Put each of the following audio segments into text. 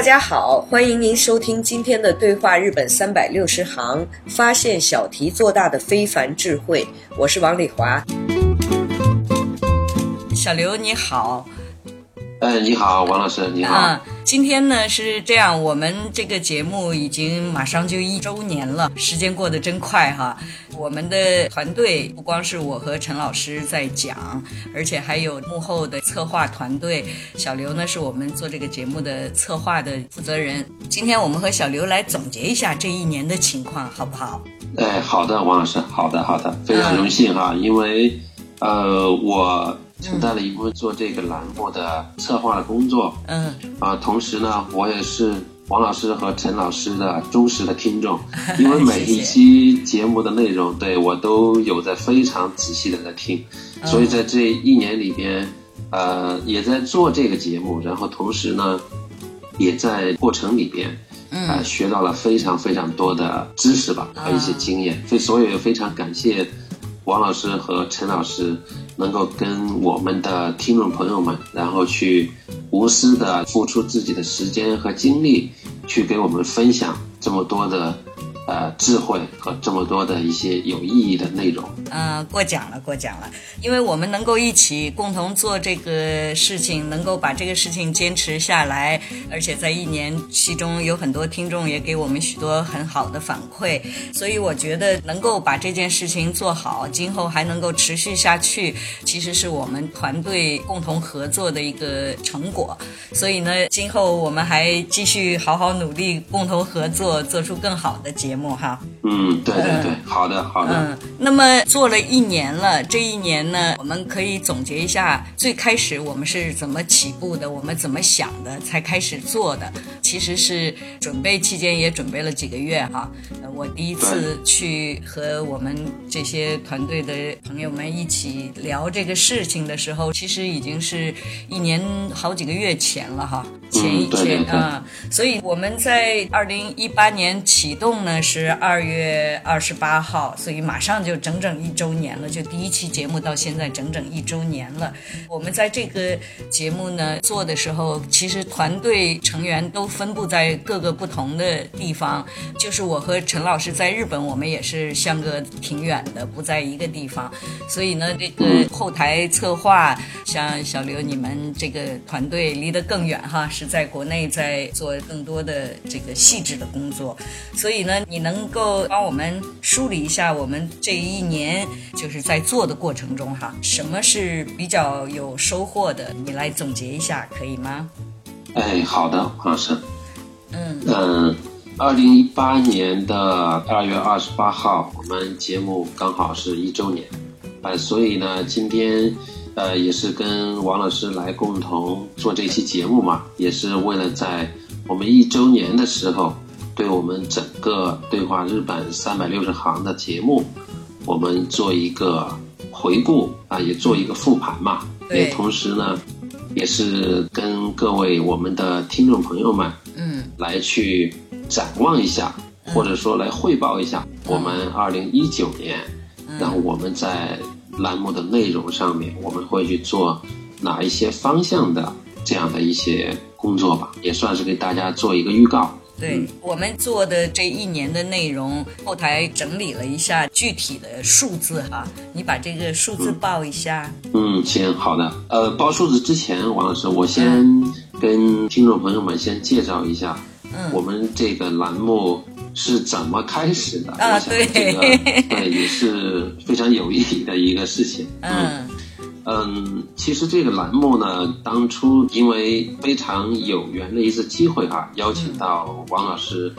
大家好，欢迎您收听今天的对话日本三百六十行，发现小题做大的非凡智慧。我是王丽华。小刘你好，哎，你好，王老师，你好。啊，今天呢是这样，我们这个节目已经马上就一周年了，时间过得真快哈。我们的团队不光是我和陈老师在讲，而且还有幕后的策划团队。小刘呢是我们做这个节目的策划的负责人。今天我们和小刘来总结一下这一年的情况，好不好？哎，好的，王老师，好的，好的，非常荣幸哈，因为呃，我承担了一部分做这个栏目的策划的工作，嗯。啊，同时呢，我也是王老师和陈老师的忠实的听众，因为每 一期节目的内容，对我都有在非常仔细的在听，所以在这一年里边，呃，也在做这个节目，然后同时呢，也在过程里边。呃，学到了非常非常多的知识吧，和一些经验，所以所以非常感谢王老师和陈老师能够跟我们的听众朋友们，然后去无私的付出自己的时间和精力，去给我们分享这么多的呃智慧和这么多的一些有意义的内容。嗯，过奖了，过奖了，因为我们能够一起共同做这个事情，能够把这个事情坚持下来，而且在一年其中有很多听众也给我们许多很好的反馈，所以我觉得能够把这件事情做好，今后还能够持续下去，其实是我们团队共同合作的一个成果。所以呢，今后我们还继续好好努力，共同合作，做出更好的节目哈。嗯，对对对，好的好的。嗯，那么做了一年了，这一年呢，我们可以总结一下，最开始我们是怎么起步的，我们怎么想的，才开始做的。其实是准备期间也准备了几个月哈。呃我第一次去和我们这些团队的朋友们一起聊这个事情的时候，其实已经是一年好几个月前了哈。前一对对对前啊、所以我们在二零一八年启动呢是二月二十八号，所以马上就整整一周年了，就第一期节目到现在整整一周年了。我们在这个节目呢做的时候，其实团队成员都分布在各个不同的地方，就是我和陈老师在日本，我们也是相隔挺远的，不在一个地方，所以呢，这个后台策划，像小刘你们这个团队离得更远哈，是在国内在做更多的这个细致的工作，所以呢，你能够帮我们梳理一下我们这一年就是在做的过程中哈，什么是比较有收获的？你来总结一下可以吗？哎，好的，黄老师。嗯嗯，二零一八年的二月二十八号，我们节目刚好是一周年，呃，所以呢，今天呃也是跟王老师来共同做这期节目嘛，也是为了在我们一周年的时候，对我们整个对话日本三百六十行的节目，我们做一个回顾啊，也做一个复盘嘛，也同时呢，也是跟各位我们的听众朋友们。嗯。来去展望一下，或者说来汇报一下我们二零一九年，然后我们在栏目的内容上面，我们会去做哪一些方向的这样的一些工作吧，也算是给大家做一个预告。对我们做的这一年的内容，后台整理了一下具体的数字哈，你把这个数字报一下。嗯，行，好的。呃，报数字之前，王老师，我先跟听众朋友们先介绍一下，嗯我们这个栏目是怎么开始的？啊我想这个对 也是非常有意义的一个事情。嗯嗯，其实这个栏目呢，当初因为非常有缘的一次机会哈、邀请到王老师，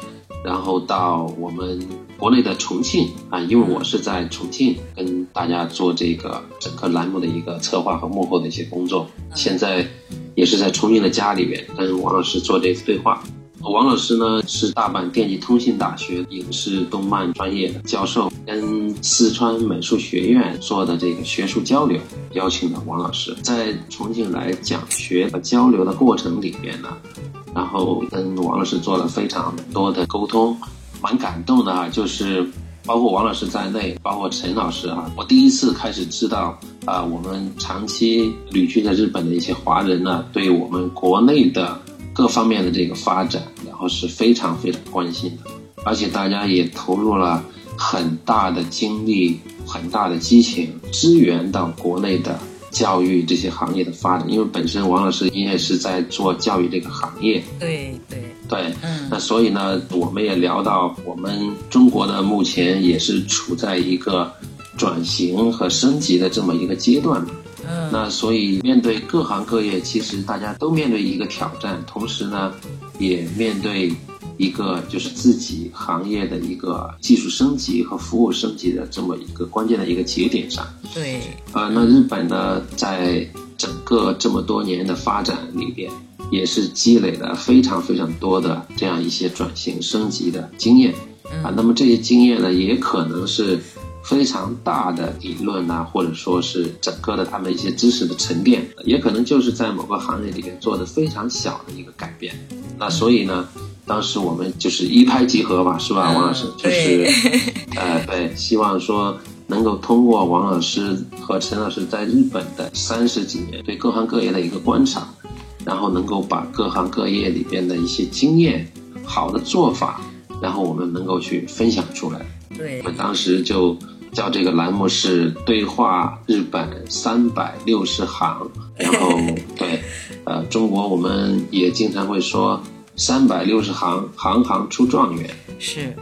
然后到我们国内的重庆啊，因为我是在重庆跟大家做这个整个栏目的一个策划和幕后的一些工作，现在也是在重庆的家里面跟王老师做这次对话。王老师呢是大阪电气通信大学影视动漫专业的教授，跟四川美术学院做的这个学术交流，邀请了王老师在重庆来讲学和交流的过程里面呢，然后跟王老师做了非常多的沟通，蛮感动的啊，就是。包括王老师在内，包括陈老师啊，我第一次开始知道啊、我们长期旅居在日本的一些华人呢，对我们国内的各方面的这个发展，然后是非常非常关心的，而且大家也投入了很大的精力、很大的激情，支援到国内的教育这些行业的发展。因为本身王老师你也是在做教育这个行业，对对，对，嗯那所以呢，我们也聊到，我们中国呢目前也是处在一个转型和升级的这么一个阶段嘛。嗯那所以面对各行各业，其实大家都面对一个挑战，同时呢，也面对一个就是自己行业的一个技术升级和服务升级的这么一个关键的一个节点上。对，呃，那日本呢，在整个这么多年的发展里边，也是积累了非常非常多的这样一些转型升级的经验啊。那么这些经验呢，也可能是非常大的理论呐、或者说是整个的他们一些知识的沉淀，也可能就是在某个行业里面做的非常小的一个改变。那所以呢，当时我们就是一拍即合吧，是吧，嗯王老师？就是 呃，对，希望说能够通过王老师和陈老师在日本的三十几年对各行各业的一个观察，然后能够把各行各业里边的一些经验、好的做法，然后我们能够去分享出来。对我，们当时就叫这个栏目是“对话日本三百六十行 ”，然后对，呃，中国我们也经常会说“三百六十行，行行出状元”。是，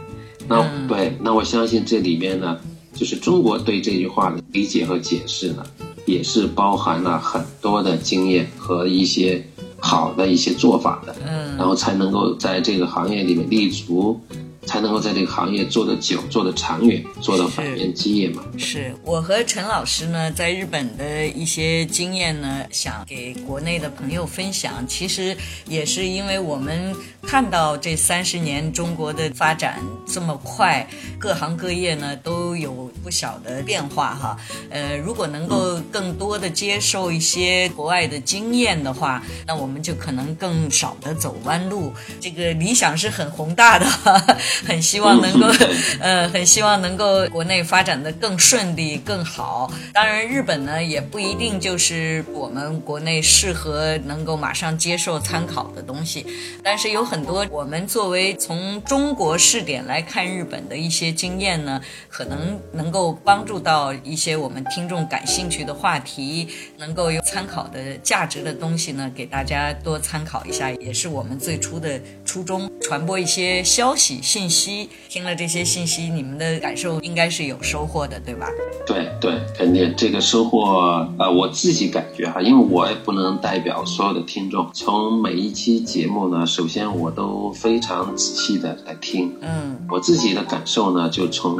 那、嗯对，那我相信这里面呢，就是中国对这句话的理解和解释呢，也是包含了很多的经验和一些好的一些做法的，嗯然后才能够在这个行业里面立足，才能够在这个行业做得久、做得长远、做到百年基业嘛。是我和陈老师呢，在日本的一些经验呢，想给国内的朋友分享。其实也是因为我们看到这三十年中国的发展这么快，各行各业呢都有不小的变化哈。呃，如果能够更多的接受一些国外的经验的话，那我们就可能更少的走弯路。这个理想是很宏大的，很希望能够 呃，很希望能够国内发展的更顺利、更好。当然，日本呢也不一定就是我们国内适合能够马上接受参考的东西，但是有很多我们作为从中国试点来看日本的一些经验呢，可能能够帮助到一些我们听众感兴趣的话题，能够有参考的价值的东西呢，给大家多参考一下，也是我们最初的初衷，传播一些消息信息。听了这些信息，你们的感受应该是有收获的，对吧？对对，肯定这个收获，呃，我自己感觉哈，因为我也不能代表所有的听众。从每一期节目呢，首先我都非常仔细的来听，嗯。我自己的感受呢，就从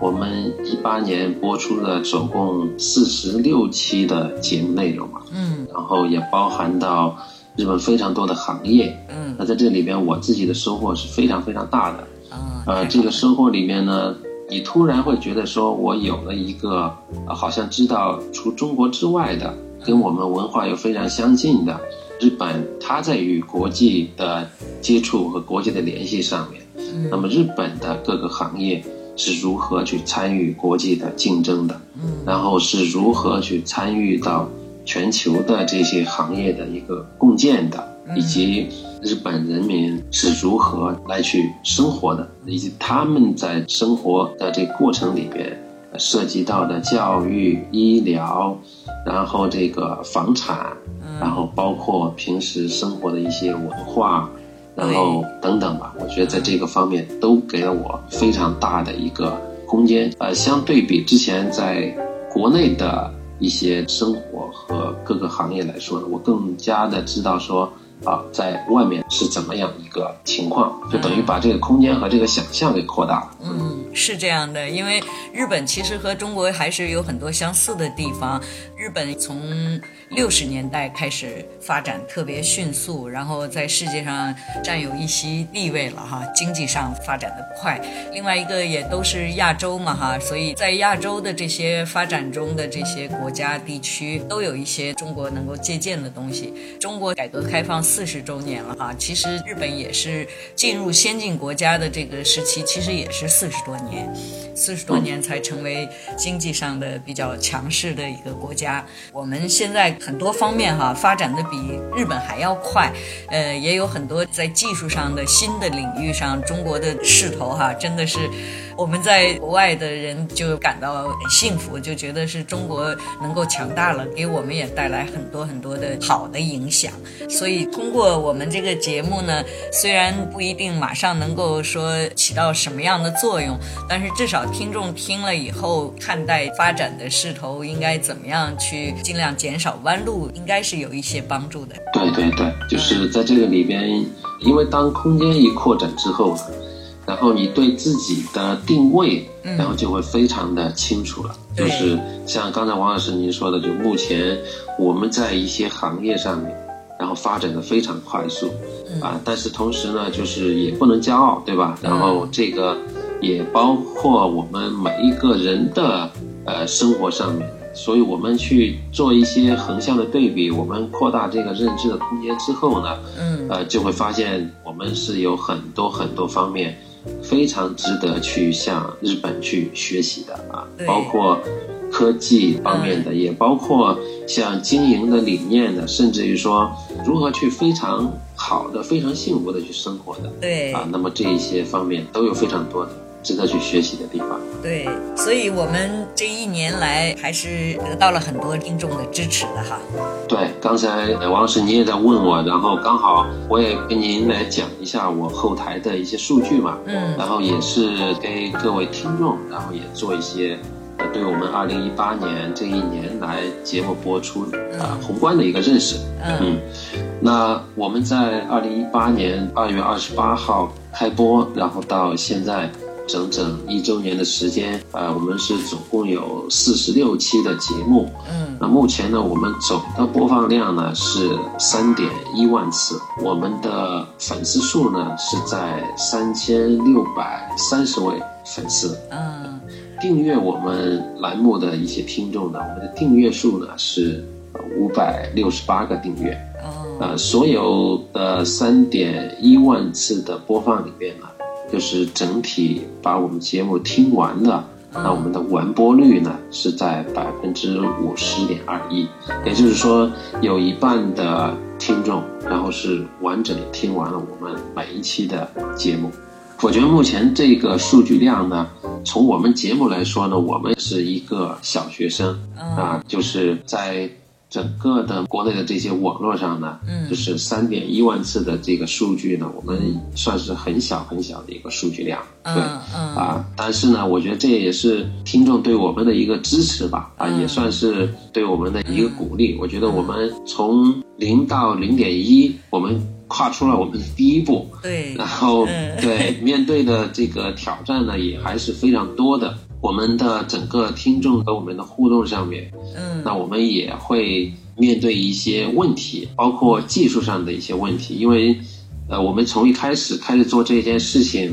我们一八年播出的总共四十六期的节目内容嘛，嗯。然后也包含到日本非常多的行业。嗯。那在这里边，我自己的收获是非常非常大的。啊，呃，这个收获里面呢，你突然会觉得说，我有了一个，呃、好像知道除中国之外的，跟我们文化又非常相近的日本，它在与国际的接触和国际的联系上面，那么日本的各个行业是如何去参与国际的竞争的，然后是如何去参与到全球的这些行业的一个共建的，以及日本人民是如何来去生活的，以及他们在生活的这个过程里边呃涉及到的教育、医疗，然后这个房产，然后包括平时生活的一些文化，然后等等吧。我觉得在这个方面都给了我非常大的一个空间。呃，相对比之前在国内的一些生活和各个行业来说呢，我更加的知道说。啊，在外面是怎么样一个情况，就等于把这个空间和这个想象给扩大了。嗯，是这样的，因为日本其实和中国还是有很多相似的地方。日本从六十年代开始发展特别迅速，然后在世界上占有一席地位了哈，经济上发展的快。另外一个也都是亚洲嘛哈，所以在亚洲的这些发展中的这些国家地区，都有一些中国能够借鉴的东西。中国改革开放。四十周年了哈，其实日本也是进入先进国家的这个时期，其实也是四十多年，四十多年才成为经济上的比较强势的一个国家。我们现在很多方面哈发展的比日本还要快，呃，也有很多在技术上的新的领域上，中国的势头哈真的是。我们在国外的人就感到很幸福，就觉得是中国能够强大了，给我们也带来很多很多的好的影响。所以通过我们这个节目呢，虽然不一定马上能够说起到什么样的作用，但是至少听众听了以后，看待发展的势头应该怎么样去尽量减少弯路，应该是有一些帮助的。对对对，就是在这个里边，因为当空间一扩展之后。然后你对自己的定位，然后就会非常的清楚了。就是像刚才王老师您说的，就目前我们在一些行业上面，然后发展的非常快速，啊，但是同时呢，就是也不能骄傲，对吧？然后这个也包括我们每一个人的呃生活上面，所以我们去做一些横向的对比，我们扩大这个认知的空间之后呢，嗯，呃，就会发现我们是有很多很多方面。非常值得去向日本去学习的啊，包括科技方面的，也包括像经营的理念的，甚至于说如何去非常好的、非常幸福的去生活的，对啊，那么这一些方面都有非常多的。值得去学习的地方。对，所以我们这一年来还是得到了很多听众的支持的哈。对，刚才王老师你也在问我，然后刚好我也跟您来讲一下我后台的一些数据嘛。嗯。然后也是给各位听众，然后也做一些呃，对我们二零一八年这一年来节目播出啊宏观的一个认识。嗯。那我们在二零一八年二月二十八号开播，然后到现在。整整一周年的时间，呃，我们是总共有四十六期的节目，嗯，那目前呢，我们总的播放量呢是三点一万次，我们的粉丝数呢是在三千六百三十位粉丝，嗯，订阅我们栏目的一些听众呢，我们的订阅数呢是五百六十八个订阅，哦，呃，所有的三点一万次的播放里面呢。就是整体把我们节目听完了，那我们的完播率呢是在百分之五十点二一，也就是说有一半的听众，然后是完整的听完了我们每一期的节目。我觉得目前这个数据量呢，从我们节目来说呢，我们是一个小学生啊，就是在。整个的国内的这些网络上呢，嗯，就是三点一万次的这个数据呢，我们算是很小很小的一个数据量，对，啊，但是呢，我觉得这也是听众对我们的一个支持吧，啊，也算是对我们的一个鼓励。我觉得我们从零到零点一，我们跨出了我们的第一步，对，然后对面对的这个挑战呢，也还是非常多的。我们的整个听众和我们的互动上面，嗯，那我们也会面对一些问题，包括技术上的一些问题，因为，呃，我们从一开始开始做这件事情，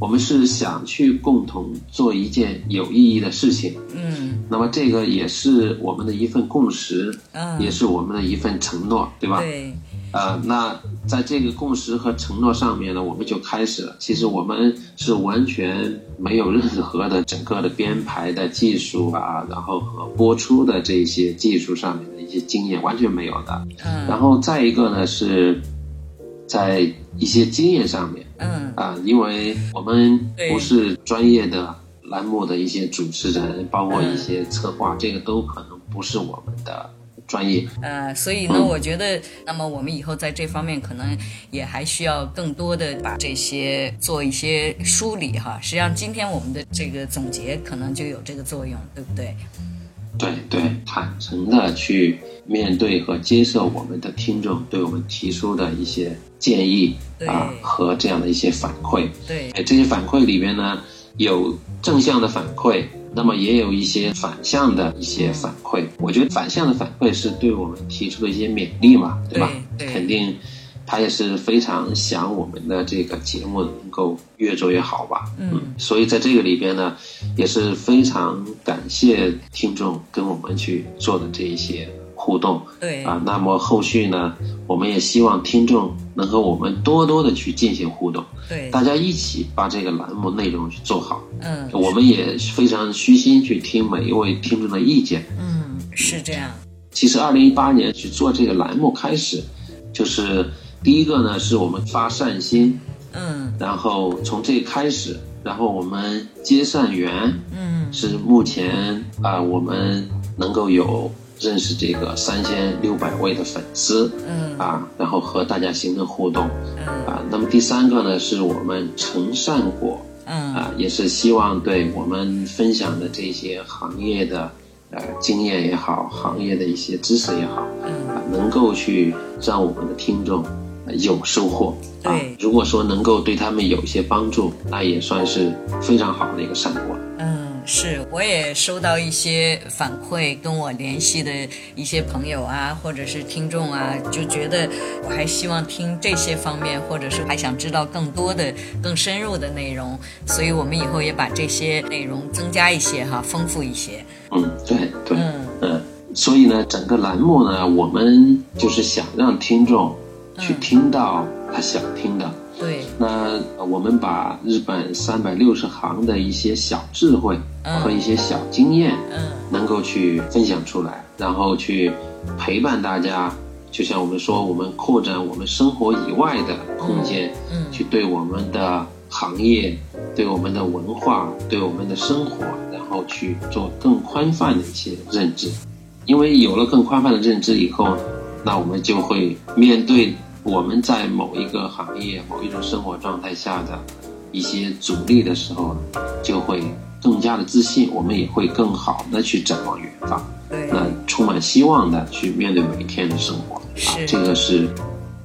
我们是想去共同做一件有意义的事情，嗯，那么这个也是我们的一份共识，嗯，也是我们的一份承诺，对吧？对。呃，那在这个共识和承诺上面呢，我们就开始了。其实我们是完全没有任何的整个的编排的技术啊，然后和播出的这些技术上面的一些经验完全没有的。嗯。然后再一个呢，是在一些经验上面，嗯啊，因为我们不是专业的栏目的一些主持人，包括一些策划，这个都可能不是我们的。专业。呃，所以呢，我觉得，那么我们以后在这方面可能也还需要更多的把这些做一些梳理哈。实际上，今天我们的这个总结可能就有这个作用，对不对？对对，坦诚的去面对和接受我们的听众对我们提出的一些建议啊和这样的一些反馈。对，这些反馈里边呢，有正向的反馈，那么也有一些反向的一些反馈。我觉得反向的反馈是对我们提出的一些勉励嘛，对吧？肯定。他也是非常想我们的这个节目能够越做越好吧，嗯，所以在这个里边呢，也是非常感谢听众跟我们去做的这一些互动，对。啊，那么后续呢，我们也希望听众能和我们多多的去进行互动，对，大家一起把这个栏目内容去做好，嗯，我们也非常虚心去听每一位听众的意见，嗯，是这样。其实二零一八年去做这个栏目开始，就是。第一个呢，是我们发善心，嗯，然后从这开始，然后我们接善缘，嗯，是目前啊，我们能够有认识这个三千六百位的粉丝，嗯，啊，然后和大家形成互动，嗯，啊，那么第三个呢，是我们成善果，嗯，啊，也是希望对我们分享的这些行业的呃经验也好，行业的一些知识也好，嗯，啊，能够去让我们的听众。有收获，啊。如果说能够对他们有一些帮助，那也算是非常好的一个善果。嗯，是，我也收到一些反馈，跟我联系的一些朋友啊，或者是听众啊，就觉得我还希望听这些方面，或者是还想知道更多的、更深入的内容，所以我们以后也把这些内容增加一些哈，丰富一些。嗯，对对，嗯嗯，所以呢，整个栏目呢，我们就是想让听众。去听到他想听的，对。那我们把日本三百六十行的一些小智慧和一些小经验，嗯，能够去分享出来，然后去陪伴大家。就像我们说，我们扩展我们生活以外的空间，嗯，去对我们的行业、对我们的文化、对我们的生活，然后去做更宽泛的一些认知。因为有了更宽泛的认知以后，那我们就会面对。我们在某一个行业、某一种生活状态下的一些阻力的时候，就会更加的自信，我们也会更好的去展望远方，那充满希望的去面对每一天的生活。啊，这个是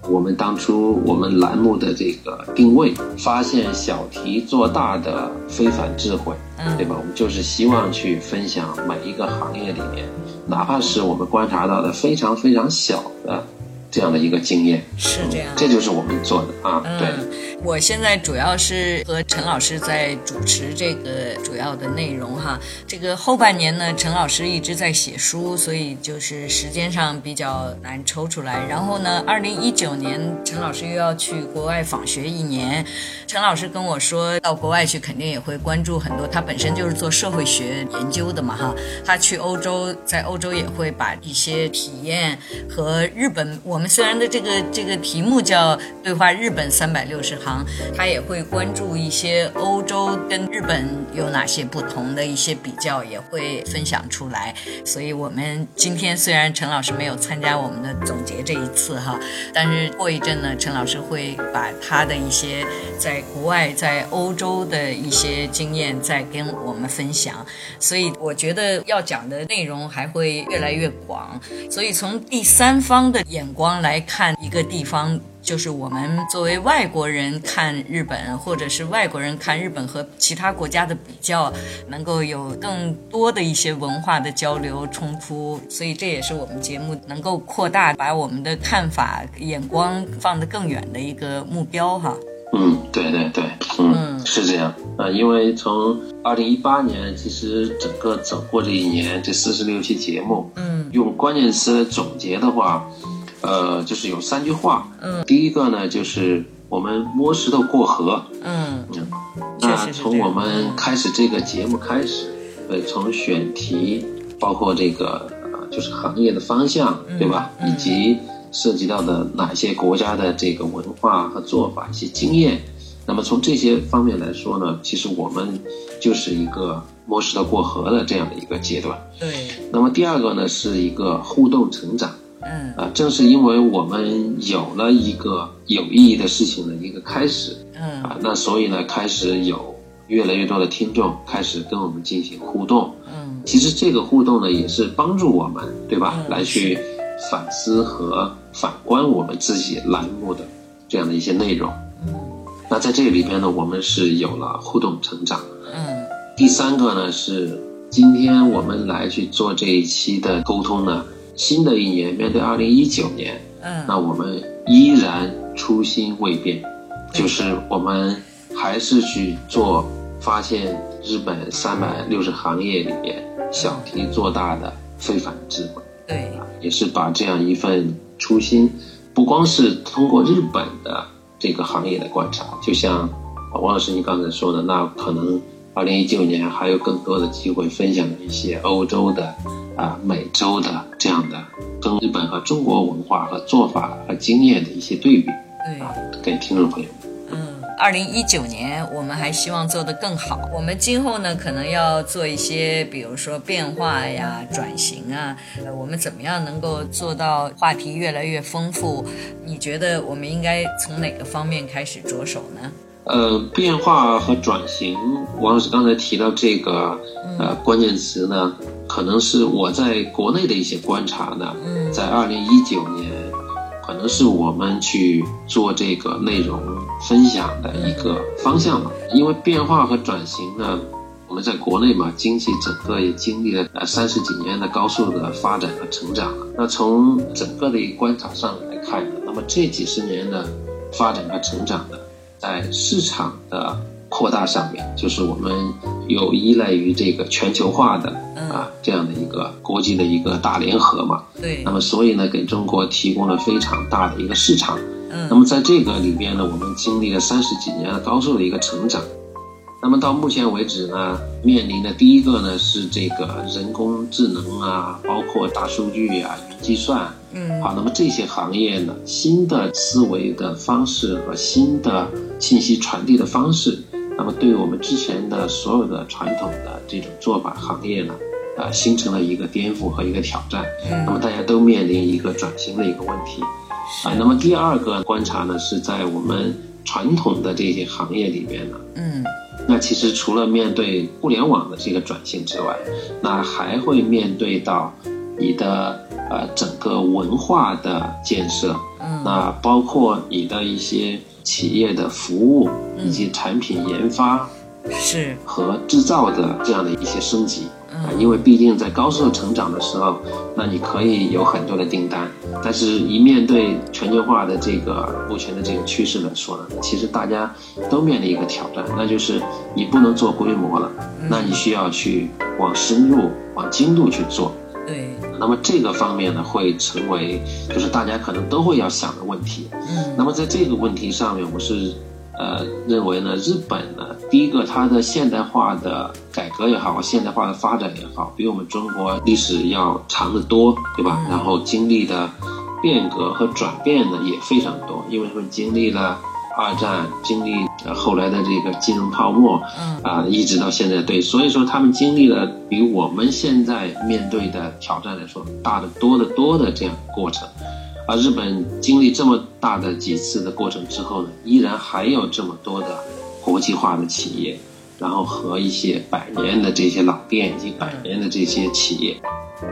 我们当初我们栏目的这个定位，发现小题做大的非凡智慧，对吧？我们就是希望去分享每一个行业里面，哪怕是我们观察到的非常非常小的。这样的一个经验。是这样，这就是我们做的啊。对，我现在主要是和陈老师在主持这个主要的内容哈。这个后半年呢，陈老师一直在写书，所以就是时间上比较难抽出来。然后呢，二零一九年陈老师又要去国外访学一年。陈老师跟我说到国外去，肯定也会关注很多。他本身就是做社会学研究的嘛哈。他去欧洲，在欧洲也会把一些体验和日本我。们虽然的这个这个题目叫对话日本三百六十行，他也会关注一些欧洲跟日本有哪些不同的一些比较，也会分享出来。所以，我们今天虽然陈老师没有参加我们的总结这一次哈，但是过一阵呢，陈老师会把他的一些在国外在欧洲的一些经验再跟我们分享。所以，我觉得要讲的内容还会越来越广。所以，从第三方的眼光。来看一个地方，就是我们作为外国人看日本，或者是外国人看日本和其他国家的比较，能够有更多的一些文化的交流冲突。所以这也是我们节目能够扩大，把我们的看法眼光放得更远的一个目标哈。嗯，对对对，嗯，是这样啊，因为从二零一八年，其实整个走过这一年，这四十六期节目，嗯，用关键词总结的话。呃，就是有三句话。嗯，第一个呢，就是我们摸石头过河。嗯嗯，那从我们开始这个节目开始，呃，从选题，包括这个呃，就是行业的方向，对吧？以及涉及到的哪些国家的这个文化和做法、一些经验，那么从这些方面来说呢，其实我们就是一个摸石头过河的这样的一个阶段。对，那么第二个呢，是一个互动成长。嗯啊，正是因为我们有了一个有意义的事情的一个开始，嗯啊，那所以呢，开始有越来越多的听众开始跟我们进行互动。嗯其实这个互动呢，也是帮助我们，对吧？嗯来去反思和反观我们自己栏目的这样的一些内容。嗯那在这里边呢，我们是有了互动成长。嗯第三个呢是今天我们来去做这一期的沟通呢，新的一年面对二零一九年，嗯。那我们依然初心未变，就是我们还是去做发现日本三百六十行业里面小题做大的非凡智慧，对，也是把这样一份初心，不光是通过日本的这个行业的观察，就像王老师你刚才说的，那可能二零一九年还有更多的机会分享一些欧洲的啊、美洲的这样的跟日本和中国文化和做法和经验的一些对比对。啊，给听众朋友们。嗯，二零一九年我们还希望做得更好。我们今后呢，可能要做一些，比如说变化呀、转型啊。呃，我们怎么样能够做到话题越来越丰富？你觉得我们应该从哪个方面开始着手呢？呃，变化和转型，王老师刚才提到这个呃关键词呢，可能是我在国内的一些观察呢，嗯在二零一九年，可能是我们去做这个内容分享的一个方向吧。因为变化和转型呢，我们在国内嘛，经济整个也经历了呃三十几年的高速的发展和成长。那从整个的一个观察上来看呢，那么这几十年的发展和成长呢，在市场的扩大上面，就是我们有依赖于这个全球化的啊这样的一个国际的一个大联合嘛。对那，么所以呢，给中国提供了非常大的一个市场。那嗯么在这个里边呢，我们经历了三十几年的高速的一个成长。那么到目前为止呢，面临的第一个呢是这个人工智能啊，包括大数据啊、云计算，嗯好，那么这些行业呢，新的思维的方式和新的信息传递的方式，那么对我们之前的所有的传统的这种做法行业呢，呃，形成了一个颠覆和一个挑战。那么大家都面临一个转型的一个问题。啊，那么第二个观察呢，是在我们传统的这些行业里边呢，嗯那其实除了面对互联网的这个转型之外，那还会面对到你的呃整个文化的建设，嗯。那包括你的一些企业的服务以及产品研发是。和制造的这样的一些升级。啊，因为毕竟在高速成长的时候，那你可以有很多的订单，但是一面对全球化的这个目前的这个趋势来说呢，其实大家都面临一个挑战，那就是你不能做规模了，那你需要去往深入、往精度去做。对，那么这个方面呢，会成为就是大家可能都会要想的问题。嗯那么在这个问题上面，我是呃认为呢，日本呢，第一个它的现代化的改革也好，现代化的发展也好，比我们中国历史要长得多，对吧？然后经历的变革和转变呢也非常多，因为他们经历了。二战经历呃后来的这个金融泡沫，嗯啊，一直到现在，对，所以说他们经历了比我们现在面对的挑战来说大得多得多的这样过程。而日本经历这么大的几次的过程之后呢，依然还有这么多的国际化的企业，然后和一些百年的这些老店以及百年的这些企业。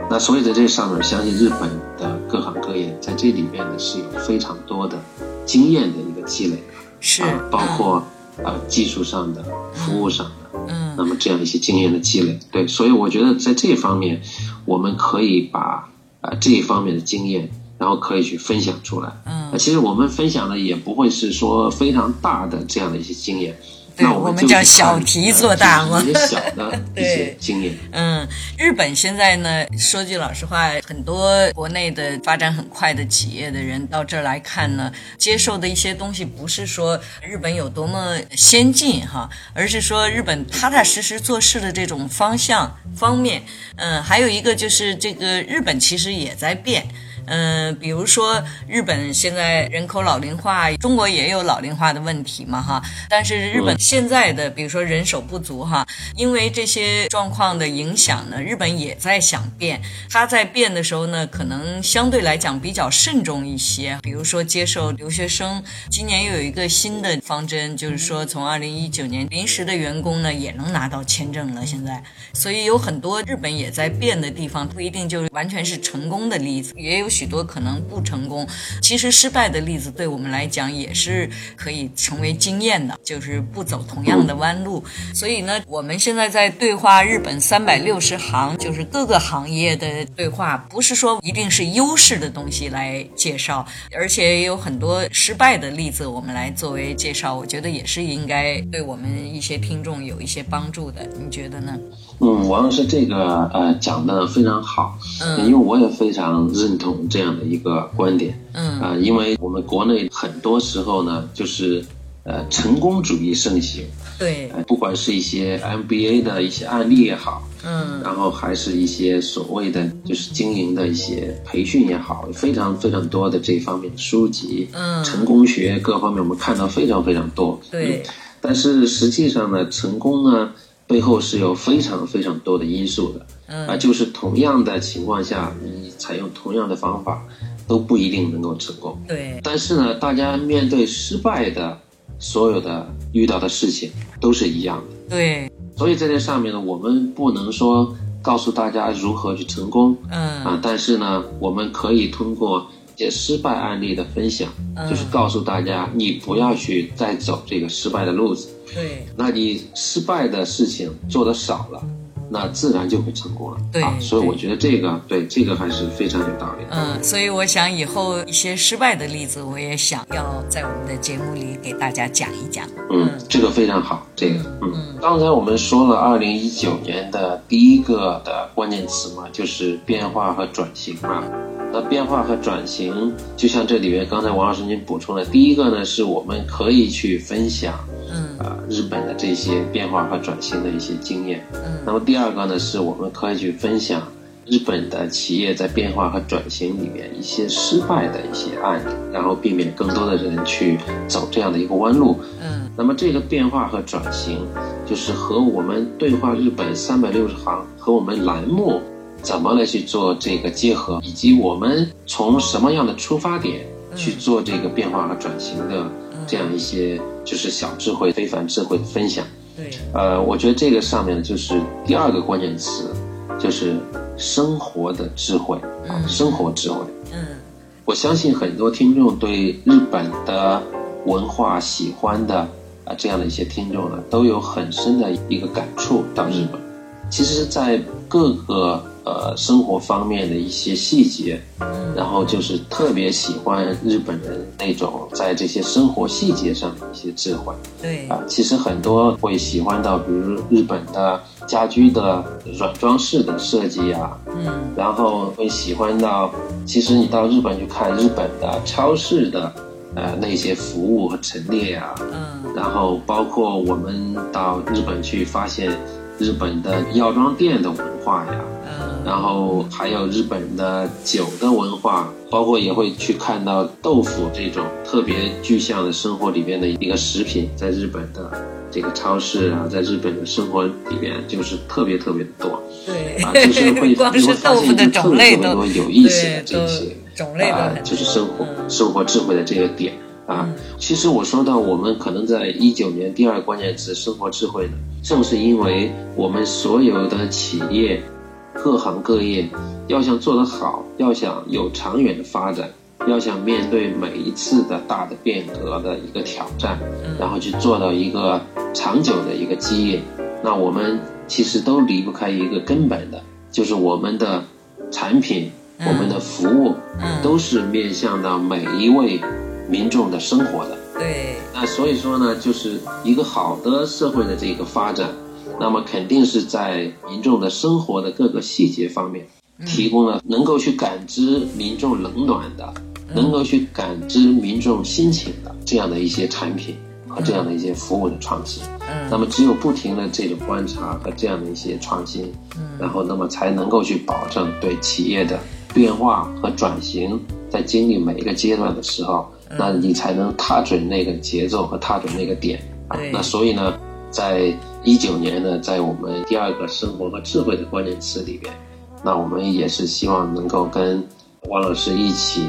那所以在这上面，相信日本的各行各业在这里面呢是有非常多的经验的一个积累，是啊，包括啊技术上的、服务上的，嗯。那么这样一些经验的积累，对，所以我觉得在这方面，我们可以把啊这一方面的经验，然后可以去分享出来。嗯其实我们分享的也不会是说非常大的这样的一些经验，那我们叫小题做大嘛呃就是一些小的一些经验。嗯，日本现在呢，说句老实话，很多国内的发展很快的企业的人到这儿来看呢，接受的一些东西不是说日本有多么先进哈，而是说日本踏踏实实做事的这种方向方面。嗯，还有一个就是这个日本其实也在变。嗯，比如说日本现在人口老龄化，中国也有老龄化的问题嘛哈。但是日本现在的，比如说人手不足哈，因为这些状况的影响呢，日本也在想变。它在变的时候呢，可能相对来讲比较慎重一些。比如说接受留学生，今年又有一个新的方针，就是说从二零一九年临时的员工呢也能拿到签证了。现在，所以有很多日本也在变的地方，不一定就完全是成功的例子，也有许多可能不成功。其实失败的例子对我们来讲也是可以成为经验的，就是不走同样的弯路。所以呢，我们现在在对话日本三百六十行，就是各个行业的对话，不是说一定是优势的东西来介绍，而且也有很多失败的例子，我们来作为介绍。我觉得也是应该对我们一些听众有一些帮助的。你觉得呢？嗯，王老师这个呃讲的非常好，嗯，因为我也非常认同这样的一个观点，嗯。啊，因为我们国内很多时候呢，就是呃成功主义盛行，对，不管是一些 MBA 的一些案例也好，嗯，然后还是一些所谓的就是经营的一些培训也好，非常非常多的这方面的书籍，嗯，成功学各方面我们看到非常非常多，对，但是实际上呢，成功呢。背后是有非常非常多的因素的，啊，就是同样的情况下，你采用同样的方法，都不一定能够成功。对。但是呢，大家面对失败的所有的遇到的事情都是一样的。对。所以在这上面呢，我们不能说告诉大家如何去成功，嗯，啊，但是呢，我们可以通过一些失败案例的分享，就是告诉大家，你不要去再走这个失败的路子。对，那你失败的事情做的少了，那自然就会成功了。对，所以我觉得这个对这个还是非常有道理。嗯，所以我想以后一些失败的例子，我也想要在我们的节目里给大家讲一讲。嗯，这个非常好。这个，嗯，刚才我们说了二零一九年的第一个的关键词嘛，就是变化和转型嘛。那变化和转型，就像这里面刚才王老师您补充的，第一个呢，是我们可以去分享。嗯啊，日本的这些变化和转型的一些经验。嗯，那么第二个呢，是我们可以去分享日本的企业在变化和转型里面一些失败的一些案例，然后避免更多的人去走这样的一个弯路。嗯，那么这个变化和转型，就是和我们对话日本三百六十行和我们栏目怎么来去做这个结合，以及我们从什么样的出发点去做这个变化和转型的这样一些。就是小智慧、非凡智慧的分享。对，呃，我觉得这个上面呢，就是第二个关键词，就是生活的智慧啊，生活智慧。嗯，我相信很多听众对日本的文化喜欢的啊，这样的一些听众呢，都有很深的一个感触。到日本，其实，在各个。呃，生活方面的一些细节，然后就是特别喜欢日本人那种在这些生活细节上的一些智慧。对。啊，其实很多会喜欢到，比如日本的家居的软装饰的设计啊，嗯，然后会喜欢到，其实你到日本去看日本的超市的呃那些服务和陈列啊，嗯，然后包括我们到日本去发现日本的药妆店的文化呀。然后还有日本的酒的文化，包括也会去看到豆腐这种特别具象的生活里边的一个食品，在日本的这个超市啊，在日本的生活里边就是特别特别的多。对，啊，就是会 光是豆腐的种类都多有意思的这些种类啊，就是生活生活智慧的这个点啊。其实我说到我们可能在一九年第二关键词生活智慧呢，正是因为我们所有的企业。各行各业要想做得好，要想有长远的发展，要想面对每一次的大的变革的一个挑战，然后去做到一个长久的一个基业，那我们其实都离不开一个根本的，就是我们的产品、我们的服务，都是面向到每一位民众的生活的。对。那所以说呢，就是一个好的社会的这个发展。那么肯定是在民众的生活的各个细节方面，提供了能够去感知民众冷暖的，能够去感知民众心情的这样的一些产品和这样的一些服务的创新。那么只有不停的这种观察和这样的一些创新，然后那么才能够去保证对企业的变化和转型，在经历每一个阶段的时候，那你才能踏准那个节奏和踏准那个点啊。那所以呢，在一九年呢，在我们第二个生活和智慧的关键词里边，那我们也是希望能够跟王老师一起，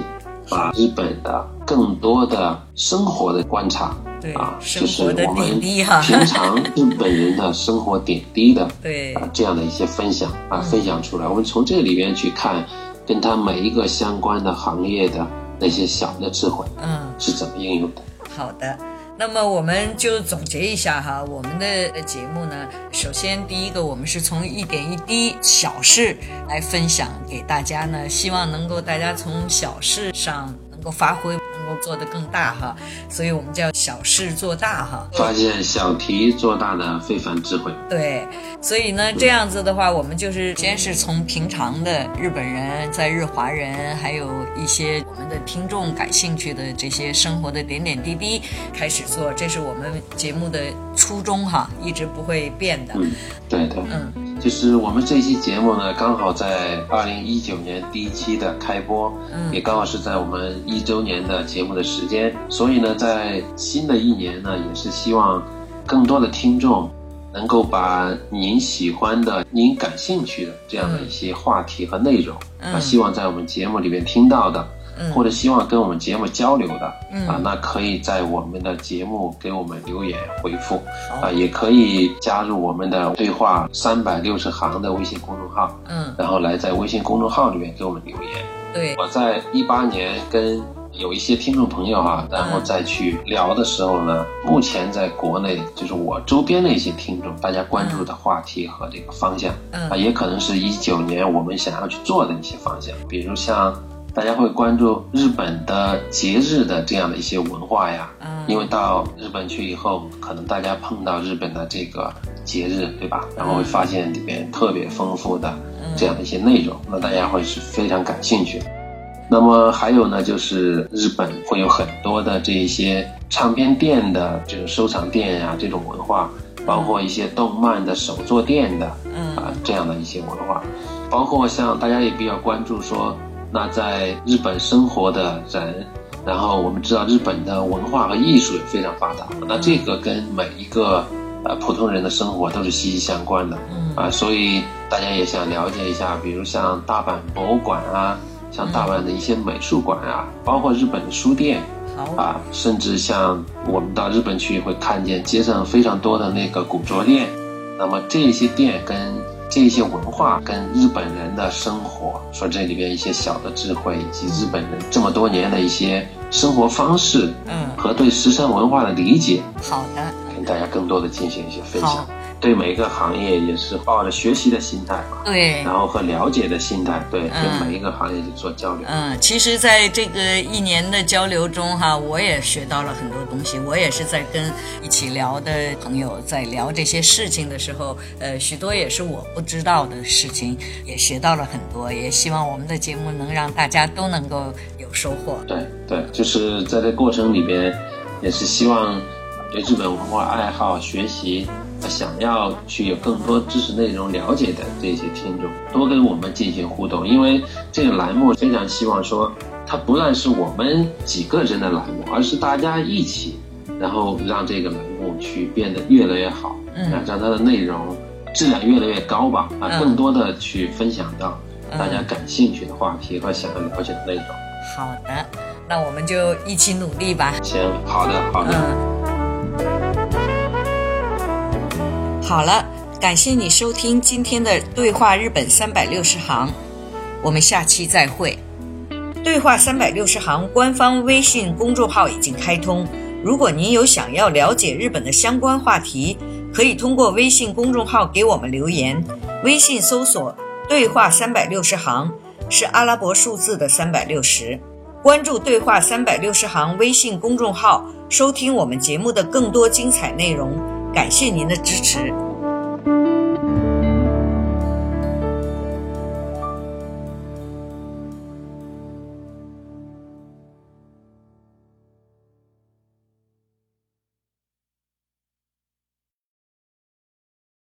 把日本的更多的生活的观察。啊，就是我们平常日本人的生活点滴的，对啊这样的一些分享啊，分享出来。我们从这里边去看，跟他每一个相关的行业的那些小的智慧，嗯，是怎么应用的。好的，那么我们就总结一下哈，我们的节目呢，首先第一个，我们是从一点一滴小事来分享给大家呢，希望能够大家从小事上能够发挥。做得更大哈，所以我们叫小事做大哈，发现小题做大的非凡智慧。对，所以呢，这样子的话，我们就是先是从平常的日本人、在日华人，还有一些我们的听众感兴趣的这些生活的点点滴滴开始做，这是我们节目的初衷哈，一直不会变的。嗯，对的，嗯。就是我们这期节目呢，刚好在二零一九年第一期的开播，嗯，也刚好是在我们一周年的节目的时间，所以呢，在新的一年呢，也是希望更多的听众能够把您喜欢的、您感兴趣的这样的一些话题和内容，啊，希望在我们节目里面听到的。或者希望跟我们节目交流的啊，那可以在我们的节目给我们留言回复啊，也可以加入我们的对话三百六十行的微信公众号，嗯，然后来在微信公众号里面给我们留言。对，我在一八年跟有一些听众朋友哈，然后再去聊的时候呢，目前在国内就是我周边的一些听众，大家关注的话题和这个方向啊，也可能是一九年我们想要去做的一些方向，比如像。大家会关注日本的节日的这样的一些文化呀，嗯，因为到日本去以后，可能大家碰到日本的这个节日，对吧？然后会发现里面特别丰富的这样的一些内容，那大家会是非常感兴趣。那么还有呢，就是日本会有很多的这一些唱片店的这种收藏店呀，这种文化，包括一些动漫的手作店的，嗯啊这样的一些文化，包括像大家也比较关注说。那在日本生活的人，然后我们知道日本的文化和艺术也非常发达，那这个跟每一个呃普通人的生活都是息息相关的，啊，所以大家也想了解一下，比如像大阪博物馆啊，像大阪的一些美术馆啊，包括日本的书店，啊，甚至像我们到日本去会看见街上非常多的那个古着店，那么这些店跟。这些文化跟日本人的生活，说这里边一些小的智慧，以及日本人这么多年的一些生活方式，嗯，和对时尚文化的理解，好的，跟大家更多的进行一些分享。对每一个行业也是抱着学习的心态嘛，对，然后和了解的心态，对，跟每一个行业去做交流。嗯，其实，在这个一年的交流中，哈，我也学到了很多东西。我也是在跟一起聊的朋友在聊这些事情的时候，呃，许多也是我不知道的事情，也学到了很多。也希望我们的节目能让大家都能够有收获。对对，就是在这过程里边，也是希望对日本文化爱好学习。想要去有更多知识内容了解的这些听众，多跟我们进行互动，因为这个栏目非常希望说，它不但是我们几个人的栏目，而是大家一起，然后让这个栏目去变得越来越好，嗯，让它的内容质量越来越高吧，啊，更多的去分享到大家感兴趣的话题和想要了解的内容。好的，那我们就一起努力吧。行，好的，好的。好了，感谢你收听今天的对话日本三百六十行，我们下期再会。对话三百六十行官方微信公众号已经开通，如果您有想要了解日本的相关话题，可以通过微信公众号给我们留言。微信搜索“对话三百六十行”是阿拉伯数字的三百六十，关注“对话三百六十行”微信公众号，收听我们节目的更多精彩内容。感谢您的支持。